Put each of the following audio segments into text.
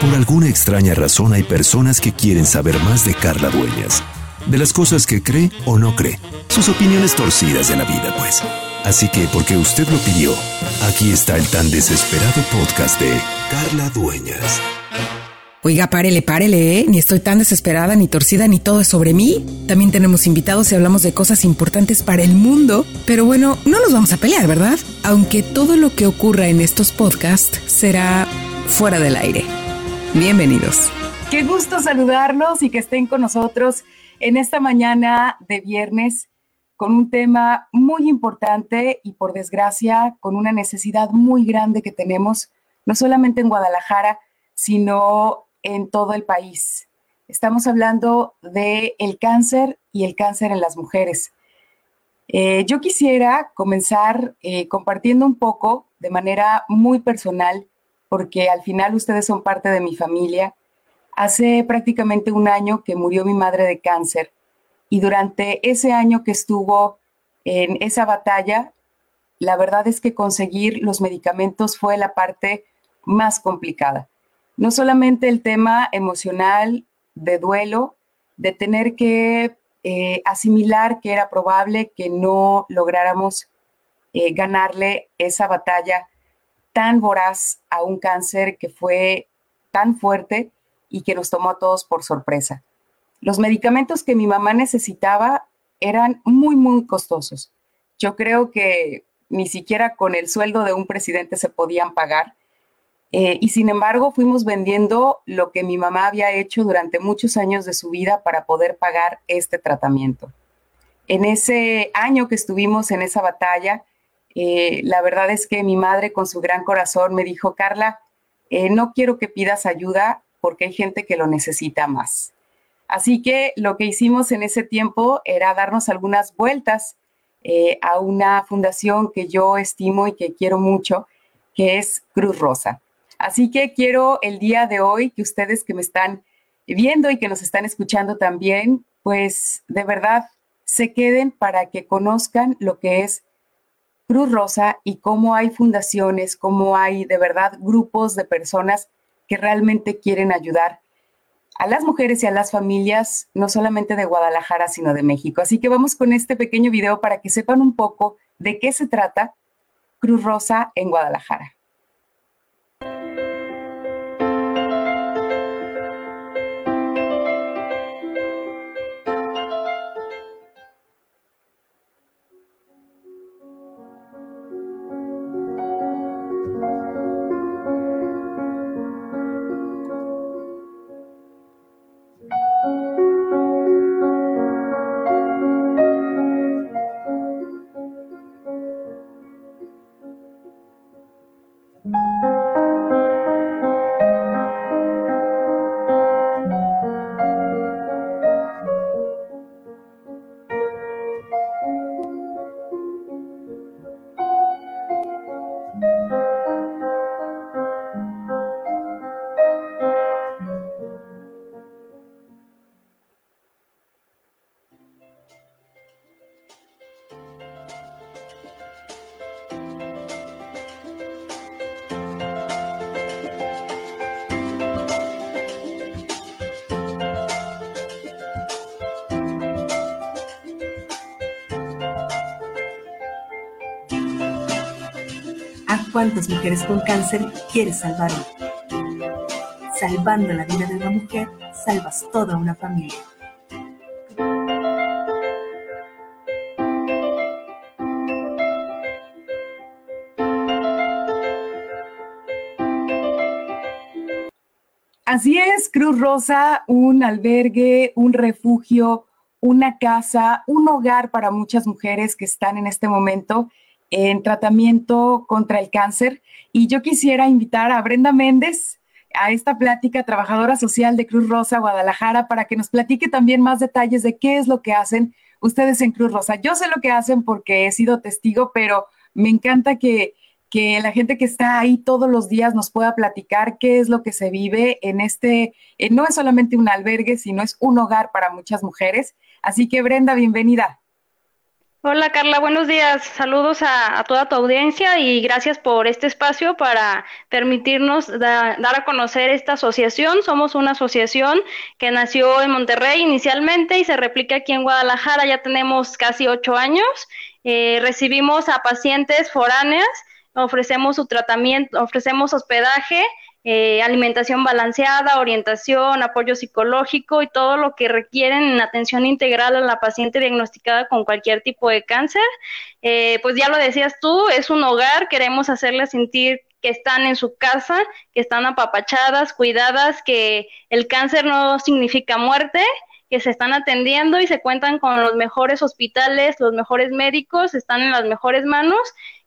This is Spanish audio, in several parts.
Por alguna extraña razón hay personas que quieren saber más de Carla Dueñas, de las cosas que cree o no cree, sus opiniones torcidas de la vida, pues. Así que, porque usted lo pidió, aquí está el tan desesperado podcast de Carla Dueñas. Oiga, párele, párele, ¿eh? Ni estoy tan desesperada, ni torcida, ni todo es sobre mí. También tenemos invitados y hablamos de cosas importantes para el mundo. Pero bueno, no nos vamos a pelear, ¿verdad? Aunque todo lo que ocurra en estos podcasts será fuera del aire. Bienvenidos. Qué gusto saludarlos y que estén con nosotros en esta mañana de viernes con un tema muy importante y por desgracia con una necesidad muy grande que tenemos, no solamente en Guadalajara, sino en todo el país. Estamos hablando de el cáncer y el cáncer en las mujeres. Eh, yo quisiera comenzar eh, compartiendo un poco de manera muy personal, porque al final ustedes son parte de mi familia. Hace prácticamente un año que murió mi madre de cáncer y durante ese año que estuvo en esa batalla, la verdad es que conseguir los medicamentos fue la parte más complicada no solamente el tema emocional de duelo, de tener que eh, asimilar que era probable que no lográramos eh, ganarle esa batalla tan voraz a un cáncer que fue tan fuerte y que nos tomó a todos por sorpresa. Los medicamentos que mi mamá necesitaba eran muy, muy costosos. Yo creo que ni siquiera con el sueldo de un presidente se podían pagar eh, y sin embargo, fuimos vendiendo lo que mi mamá había hecho durante muchos años de su vida para poder pagar este tratamiento. En ese año que estuvimos en esa batalla, eh, la verdad es que mi madre con su gran corazón me dijo, Carla, eh, no quiero que pidas ayuda porque hay gente que lo necesita más. Así que lo que hicimos en ese tiempo era darnos algunas vueltas a una fundación que yo estimo y que quiero mucho, que es Cruz Rosa. Así que quiero el día de hoy que ustedes que me están viendo y que nos están escuchando también, pues de verdad se queden para que conozcan lo que es Cruz Rosa y cómo hay fundaciones, cómo hay de verdad grupos de personas que realmente quieren ayudar a las mujeres y a las familias, no solamente de Guadalajara, sino de México. Así que vamos con este pequeño video para que sepan un poco de qué se trata Cruz Rosa en Guadalajara. Cuántas mujeres con cáncer quieres salvar Salvando la vida de una mujer, salvas toda una familia. Así es, Cruz Rosa, un albergue, un refugio, una casa, un hogar para muchas mujeres que están en este momento en tratamiento contra el cáncer. Y yo quisiera invitar a Brenda Méndez a esta plática, trabajadora social de Cruz Rosa Guadalajara, para que nos platique también más detalles de qué es lo que hacen ustedes en Cruz Rosa. Yo sé lo que hacen porque he sido testigo, pero me encanta que, que la gente que está ahí todos los días nos pueda platicar qué es lo que se vive en este, no es solamente un albergue, sino es un hogar para muchas mujeres. Así que Brenda, bienvenida. Hola Carla, buenos días. Saludos a, toda tu audiencia y gracias por este espacio para permitirnos dar a conocer esta asociación. Somos una asociación que nació en Monterrey inicialmente y se replica aquí en Guadalajara. Ya tenemos casi ocho años. Eh, recibimos a pacientes foráneas, ofrecemos su tratamiento, ofrecemos hospedaje eh, alimentación balanceada, orientación, apoyo psicológico y todo lo que requieren en atención integral a la paciente diagnosticada con cualquier tipo de cáncer. Eh, pues ya lo decías tú, es un hogar, queremos hacerles sentir que están en su casa, que están apapachadas, cuidadas, que el cáncer no significa muerte, que se están atendiendo y se cuentan con los mejores hospitales, los mejores médicos, están en las mejores manos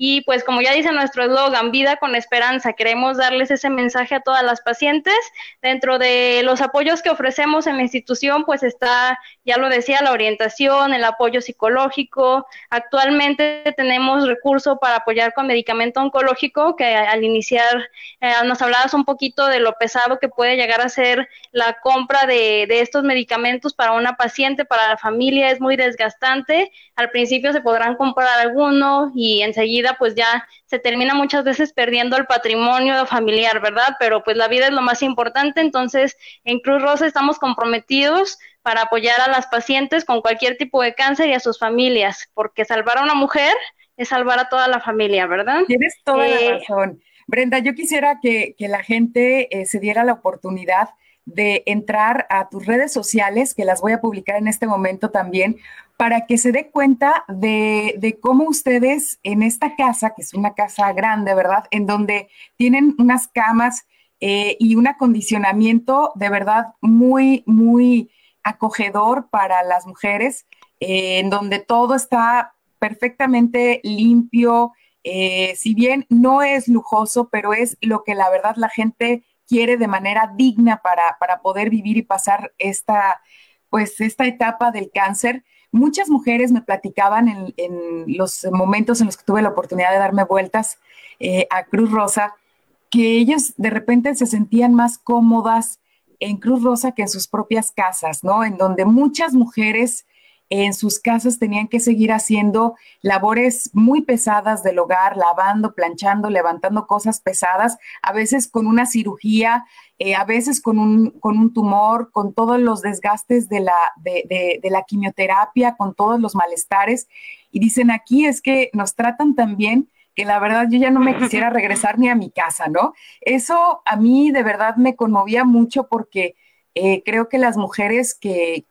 y pues como ya dice nuestro eslogan, vida con esperanza, queremos darles ese mensaje a todas las pacientes. Dentro de los apoyos que ofrecemos en la institución, pues está, ya lo decía, la orientación, el apoyo psicológico. Actualmente tenemos recurso para apoyar con medicamento oncológico, que al iniciar eh, nos hablabas un poquito de lo pesado que puede llegar a ser la compra de, de estos medicamentos para una paciente, para la familia, es muy desgastante. Al principio se podrán comprar algunos y enseguida pues ya se termina muchas veces perdiendo el patrimonio familiar, ¿verdad? Pero pues la vida es lo más importante, entonces en Cruz Rosa estamos comprometidos para apoyar a las pacientes con cualquier tipo de cáncer y a sus familias, porque salvar a una mujer es salvar a toda la familia, ¿verdad? Tienes toda la eh, razón. Brenda, yo quisiera que, la gente eh, se diera la oportunidad de entrar a tus redes sociales, que las voy a publicar en este momento también, para que se dé cuenta de, cómo ustedes en esta casa, que es una casa grande, ¿verdad? En donde tienen unas camas eh, y un acondicionamiento de verdad muy, muy acogedor para las mujeres, eh, en donde todo está perfectamente limpio. Eh, si bien no es lujoso, pero es lo que la verdad la gente quiere de manera digna para, para poder vivir y pasar esta, pues, esta etapa del cáncer. Muchas mujeres me platicaban en, los momentos en los que tuve la oportunidad de darme vueltas eh, a Cruz Rosa, que ellas de repente se sentían más cómodas en Cruz Rosa que en sus propias casas, ¿no? En donde muchas mujeres en sus casas tenían que seguir haciendo labores muy pesadas del hogar, lavando, planchando, levantando cosas pesadas, a veces con una cirugía, eh, a veces con un, con un tumor, con todos los desgastes de la, de, de la quimioterapia, con todos los malestares. Y dicen aquí es que nos tratan tan bien que la verdad yo ya no me quisiera regresar ni a mi casa, ¿no? Eso a mí de verdad me conmovía mucho porque eh, creo que las mujeres que,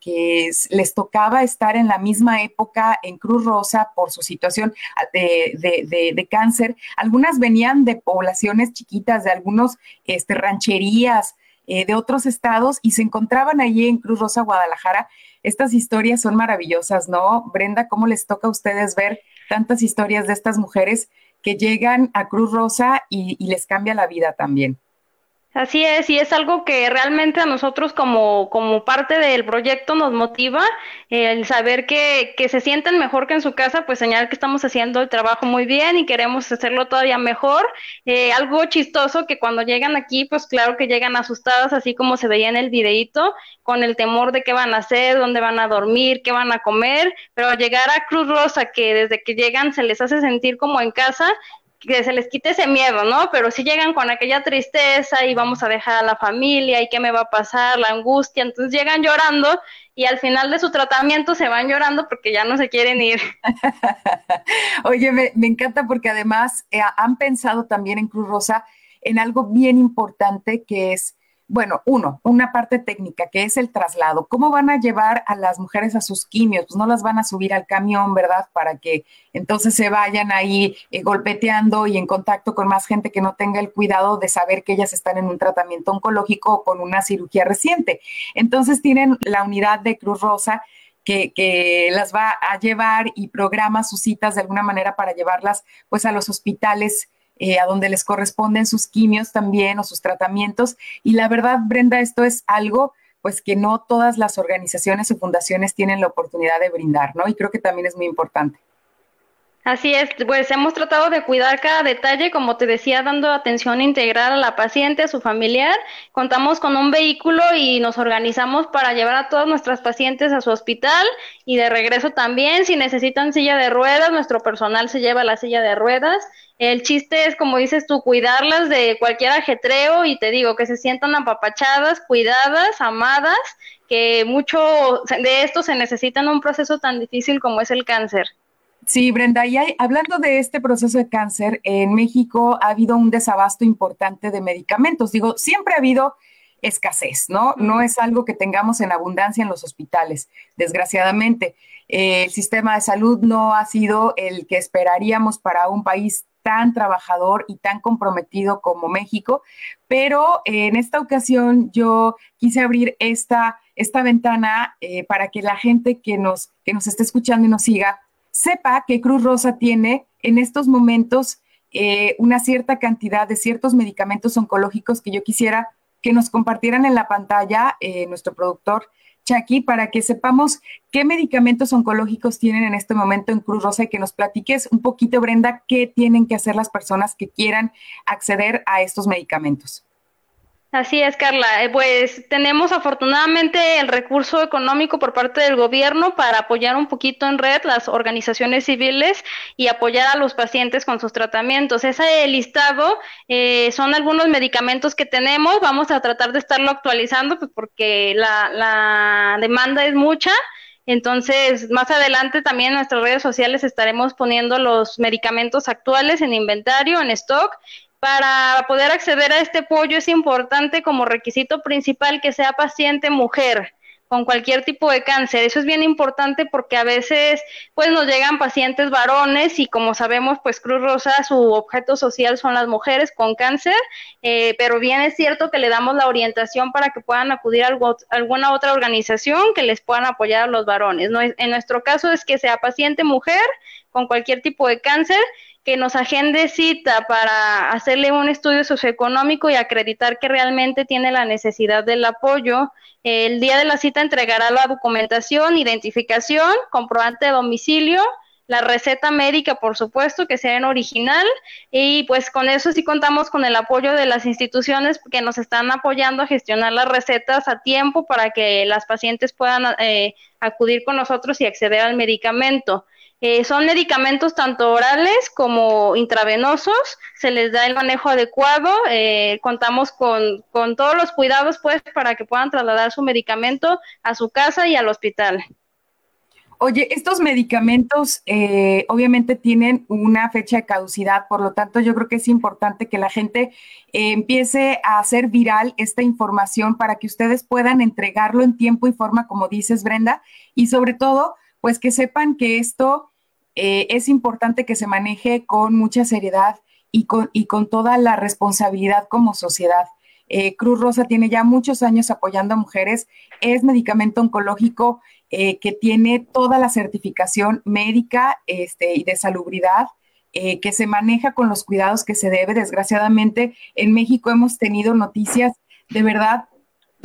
les tocaba estar en la misma época en Cruz Rosa por su situación ah, de, cáncer, algunas venían de poblaciones chiquitas, de algunos este, rancherías, eh, de otros estados y se encontraban allí en Cruz Rosa, Guadalajara. Estas historias son maravillosas, ¿no? Brenda, ¿cómo les toca a ustedes ver tantas historias de estas mujeres que llegan a Cruz Rosa y les cambia la vida también? Así es, y es algo que realmente a nosotros como, como parte del proyecto nos motiva, el saber que, que se sienten mejor que en su casa, pues señalar que estamos haciendo el trabajo muy bien y queremos hacerlo todavía mejor. Eh, algo chistoso que cuando llegan aquí, pues claro que llegan asustadas, así como se veía en el videíto, con el temor de qué van a hacer, dónde van a dormir, qué van a comer, pero llegar a Cruz Rosa, que desde que llegan se les hace sentir como en casa, que se les quite ese miedo, ¿no? Pero si llegan con aquella tristeza y vamos a dejar a la familia y qué me va a pasar, la angustia, entonces llegan llorando y al final de su tratamiento se van llorando porque ya no se quieren ir. Oye, me, encanta porque además eh, han pensado también en Cruz Rosa en algo bien importante que es bueno, uno, una parte técnica que es el traslado. ¿Cómo van a llevar a las mujeres a sus quimios? Pues no las van a subir al camión, ¿verdad? Para que entonces se vayan ahí eh, golpeteando y en contacto con más gente que no tenga el cuidado de saber que ellas están en un tratamiento oncológico o con una cirugía reciente. Entonces tienen la unidad de Cruz Rosa que, que, las va a llevar y programa sus citas de alguna manera para llevarlas pues a los hospitales eh, a donde les corresponden sus quimios también o sus tratamientos. Y la verdad, Brenda, esto es algo pues que no todas las organizaciones o fundaciones tienen la oportunidad de brindar, ¿no? Y creo que también es muy importante. Así es, pues hemos tratado de cuidar cada detalle, como te decía, dando atención integral a la paciente, a su familiar. Contamos con un vehículo y nos organizamos para llevar a todas nuestras pacientes a su hospital y de regreso también. Si necesitan silla de ruedas, nuestro personal se lleva la silla de ruedas. El chiste es, como dices tú, cuidarlas de cualquier ajetreo y te digo que se sientan apapachadas, cuidadas, amadas, que mucho de esto se necesita en un proceso tan difícil como es el cáncer. Sí, Brenda, y hablando de este proceso de cáncer, en México ha habido un desabasto importante de medicamentos. Digo, siempre ha habido escasez, ¿no? No es algo que tengamos en abundancia en los hospitales, desgraciadamente. Eh, el sistema de salud no ha sido el que esperaríamos para un país tan trabajador y tan comprometido como México, pero en esta ocasión yo quise abrir esta, esta ventana eh, para que la gente que nos, que nos esté escuchando y nos siga sepa que Cruz Rosa tiene en estos momentos eh, una cierta cantidad de ciertos medicamentos oncológicos que yo quisiera que nos compartieran en la pantalla eh, nuestro productor Chucky para que sepamos qué medicamentos oncológicos tienen en este momento en Cruz Rosa y que nos platiques un poquito, Brenda, qué tienen que hacer las personas que quieran acceder a estos medicamentos. Así es, Carla. Eh, pues tenemos afortunadamente el recurso económico por parte del gobierno para apoyar un poquito en red las organizaciones civiles y apoyar a los pacientes con sus tratamientos. Ese listado eh, son algunos medicamentos que tenemos. Vamos a tratar de estarlo actualizando pues, porque la, la demanda es mucha. Entonces, más adelante también en nuestras redes sociales estaremos poniendo los medicamentos actuales en inventario, en stock para poder acceder a este apoyo es importante como requisito principal que sea paciente mujer con cualquier tipo de cáncer. Eso es bien importante porque a veces pues nos llegan pacientes varones y como sabemos pues Cruz Rosa su objeto social son las mujeres con cáncer, eh, pero bien es cierto que le damos la orientación para que puedan acudir a alguna otra organización que les puedan apoyar a los varones. En nuestro caso es que sea paciente mujer con cualquier tipo de cáncer que nos agende cita para hacerle un estudio socioeconómico y acreditar que realmente tiene la necesidad del apoyo. El día de la cita entregará la documentación, identificación, comprobante de domicilio, la receta médica, por supuesto, que sea en original, y pues con eso sí contamos con el apoyo de las instituciones que nos están apoyando a gestionar las recetas a tiempo para que las pacientes puedan eh, acudir con nosotros y acceder al medicamento. Eh, son medicamentos tanto orales como intravenosos, se les da el manejo adecuado, eh, contamos con, con, todos los cuidados pues para que puedan trasladar su medicamento a su casa y al hospital. Oye, estos medicamentos eh, obviamente tienen una fecha de caducidad, por lo tanto yo creo que es importante que la gente empiece a hacer viral esta información para que ustedes puedan entregarlo en tiempo y forma, como dices Brenda, y sobre todo pues que sepan que esto eh, es importante que se maneje con mucha seriedad y con, y con toda la responsabilidad como sociedad. Eh, Cruz Rosa tiene ya muchos años apoyando a mujeres, es medicamento oncológico eh, que tiene toda la certificación médica este, y de salubridad. que se maneja con los cuidados que se debe. Desgraciadamente, en México hemos tenido noticias de verdad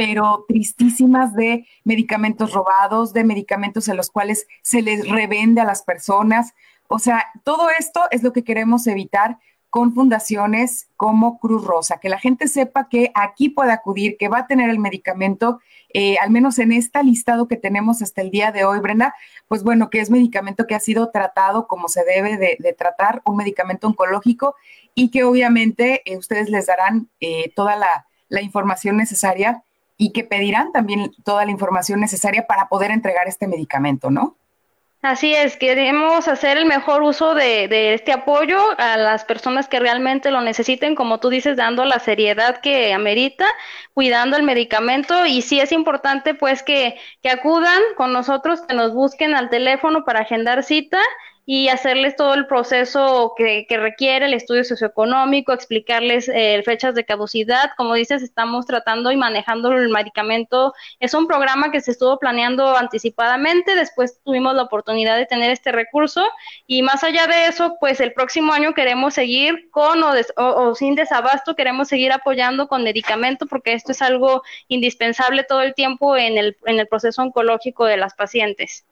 pero tristísimas de medicamentos robados, de medicamentos en los cuales se les revende a las personas. O sea, todo esto es lo que queremos evitar con fundaciones como Cruz Rosa, que la gente sepa que aquí puede acudir, que va a tener el medicamento, eh, al menos en esta listado que tenemos hasta el día de hoy, Brenda, pues bueno, que es medicamento que ha sido tratado como se debe de, tratar, un medicamento oncológico y que obviamente eh, ustedes les darán eh, toda la información necesaria y que pedirán también toda la información necesaria para poder entregar este medicamento, ¿no? Así es, queremos hacer el mejor uso de, de, este apoyo a las personas que realmente lo necesiten, como tú dices, dando la seriedad que amerita, cuidando el medicamento y sí es importante pues que, que acudan con nosotros, que nos busquen al teléfono para agendar cita y hacerles todo el proceso que, requiere el estudio socioeconómico, explicarles eh, fechas de caducidad. Como dices, estamos tratando y manejando el medicamento. Es un programa que se estuvo planeando anticipadamente, después tuvimos la oportunidad de tener este recurso y más allá de eso, pues el próximo año queremos seguir con o, o sin desabasto, queremos seguir apoyando con medicamento porque esto es algo indispensable todo el tiempo en el, en el proceso oncológico de las pacientes.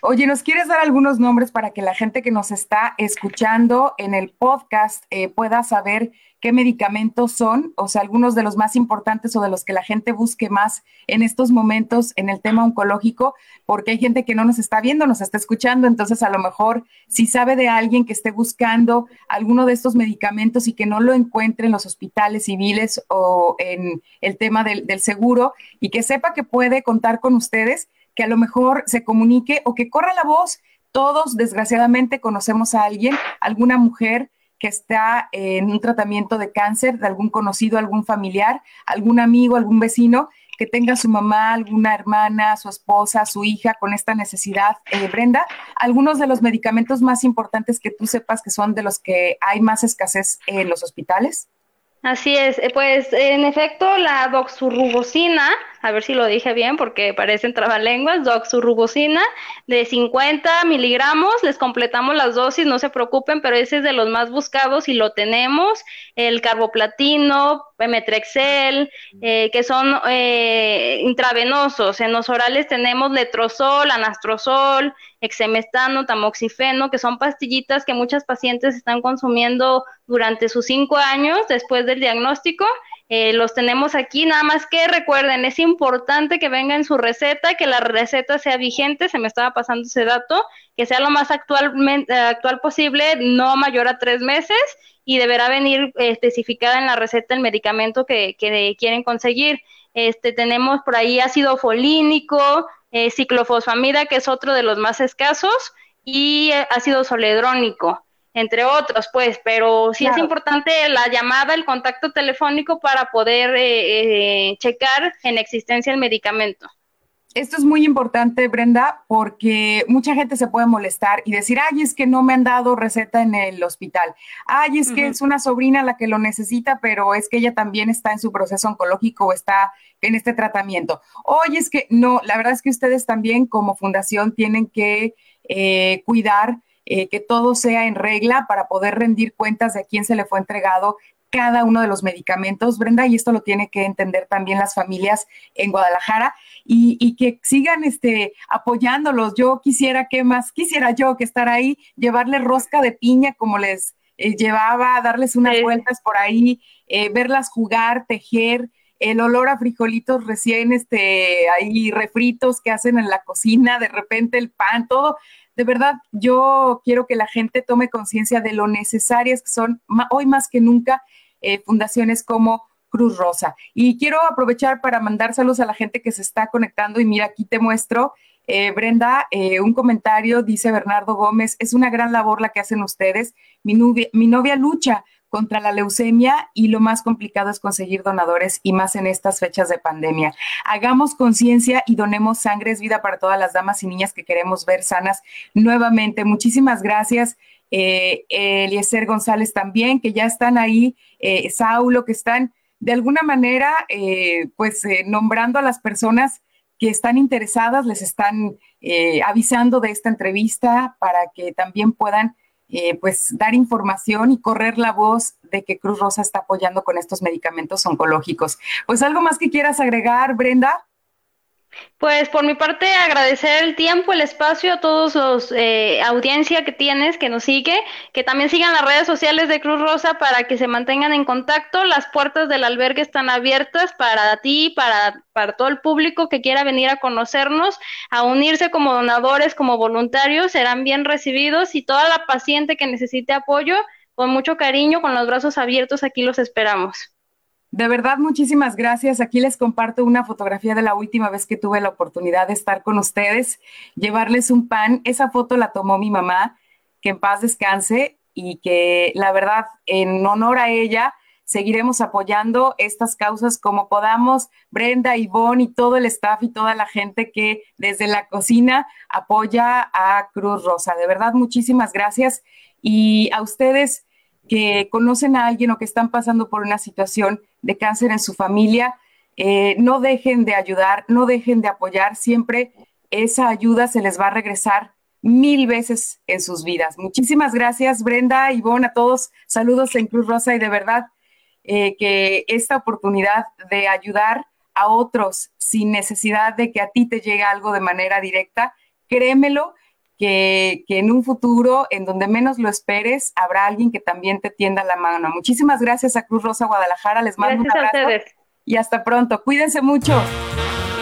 Oye, ¿nos quieres dar algunos nombres para que la gente que nos está escuchando en el podcast eh, pueda saber qué medicamentos son? O sea, algunos de los más importantes o de los que la gente busque más en estos momentos en el tema oncológico, porque hay gente que no nos está viendo, nos está escuchando, entonces a lo mejor si sabe de alguien que esté buscando alguno de estos medicamentos y que no lo encuentre en los hospitales civiles o en el tema del, del seguro y que sepa que puede contar con ustedes que a lo mejor se comunique o que corra la voz. Todos, desgraciadamente, conocemos a alguien, alguna mujer que está en un tratamiento de cáncer, de algún conocido, algún familiar, algún amigo, algún vecino, que tenga su mamá, alguna hermana, su esposa, su hija con esta necesidad. Eh, Brenda, algunos de los medicamentos más importantes que tú sepas que son de los que hay más escasez en los hospitales. Así es, eh, pues en efecto la doxurubicina, a ver si lo dije bien porque parecen trabalenguas, doxurubicina de 50 miligramos, les completamos las dosis, no se preocupen, pero ese es de los más buscados y lo tenemos, el carboplatino, Pemetrexel, eh, que son eh, intravenosos, en los orales tenemos letrozol, anastrozol, exemestano, tamoxifeno, que son pastillitas que muchas pacientes están consumiendo durante sus cinco años después del diagnóstico. Eh, los tenemos aquí, nada más que recuerden, es importante que venga en su receta, que la receta sea vigente, se me estaba pasando ese dato, que sea lo más actualmente, actual posible, no mayor a tres meses, y deberá venir especificada en la receta el medicamento que, quieren conseguir. Este, tenemos por ahí ácido folínico, eh, ciclofosfamida, que es otro de los más escasos, y eh, ácido soledrónico, entre otros, pues, pero sí es importante la llamada, el contacto telefónico para poder eh, checar en existencia el medicamento. Esto es muy importante, Brenda, porque mucha gente se puede molestar y decir, ay, es que no me han dado receta en el hospital. Ay, es que es una sobrina la que lo necesita, pero es que ella también está en su proceso oncológico o está en este tratamiento. Oye, es que no, la verdad es que ustedes también como fundación tienen que eh, cuidar eh, que todo sea en regla para poder rendir cuentas de a quién se le fue entregado cada uno de los medicamentos, Brenda, y esto lo tiene que entender también las familias en Guadalajara y, que sigan este, apoyándolos. Yo quisiera, ¿qué más? Quisiera yo que estar ahí, llevarle rosca de piña como les eh, llevaba, darles unas vueltas por ahí, verlas jugar, tejer, el olor a frijolitos recién este, ahí refritos que hacen en la cocina, de repente el pan, todo. De verdad, yo quiero que la gente tome conciencia de lo necesarias que son hoy más que nunca eh, fundaciones como Cruz Rosa. Y quiero aprovechar para mandar saludos a la gente que se está conectando y mira, aquí te muestro. Eh, Brenda, eh, un comentario, dice Bernardo Gómez, es una gran labor la que hacen ustedes. Mi, mi novia lucha contra la leucemia y lo más complicado es conseguir donadores y más en estas fechas de pandemia. Hagamos conciencia y donemos sangre, es vida para todas las damas y niñas que queremos ver sanas nuevamente. Muchísimas gracias. Eh, Eliezer González también, que ya están ahí, eh, Saulo, que están de alguna manera, eh, pues, eh, nombrando a las personas que están interesadas, les están avisando de esta entrevista para que también puedan eh, pues dar información y correr la voz de que Cruz Rosa está apoyando con estos medicamentos oncológicos. Pues algo más que quieras agregar, Brenda. Pues por mi parte agradecer el tiempo, el espacio a todos los eh, audiencia que tienes, que nos sigue, que también sigan las redes sociales de Cruz Rosa para que se mantengan en contacto. Las puertas del albergue están abiertas para ti, para, para todo el público que quiera venir a conocernos, a unirse como donadores, como voluntarios, serán bien recibidos y toda la paciente que necesite apoyo, con mucho cariño, con los brazos abiertos, aquí los esperamos. De verdad, muchísimas gracias. Aquí les comparto una fotografía de la última vez que tuve la oportunidad de estar con ustedes, llevarles un pan. Esa foto la tomó mi mamá, que en paz descanse y que la verdad, en honor a ella, seguiremos apoyando estas causas como podamos. Brenda, Ivonne y todo el staff y toda la gente que desde la cocina apoya a Cruz Rosa. De verdad, muchísimas gracias. Y a ustedes que conocen a alguien o que están pasando por una situación de cáncer en su familia, eh, no dejen de ayudar, no dejen de apoyar, siempre esa ayuda se les va a regresar mil veces en sus vidas. Muchísimas gracias, Brenda, Ivonne, a todos. Saludos en Cruz Rosa y de verdad eh, que esta oportunidad de ayudar a otros sin necesidad de que a ti te llegue algo de manera directa, créemelo, que, en un futuro, en donde menos lo esperes, habrá alguien que también te tienda la mano. Muchísimas gracias a Cruz Rosa Guadalajara. Les mando un abrazo. Y hasta pronto. Cuídense mucho.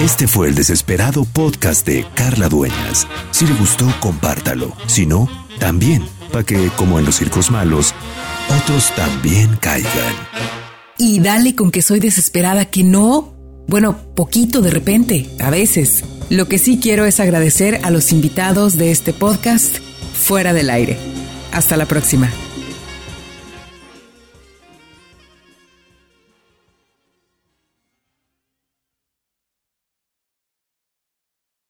Este fue el desesperado podcast de Carla Dueñas. Si le gustó, compártalo. Si no, también, para que, como en los circos malos, otros también caigan. Y dale con que soy desesperada, que no. Bueno, poquito de repente, a veces. Lo que sí quiero es agradecer a los invitados de este podcast fuera del aire. Hasta la próxima.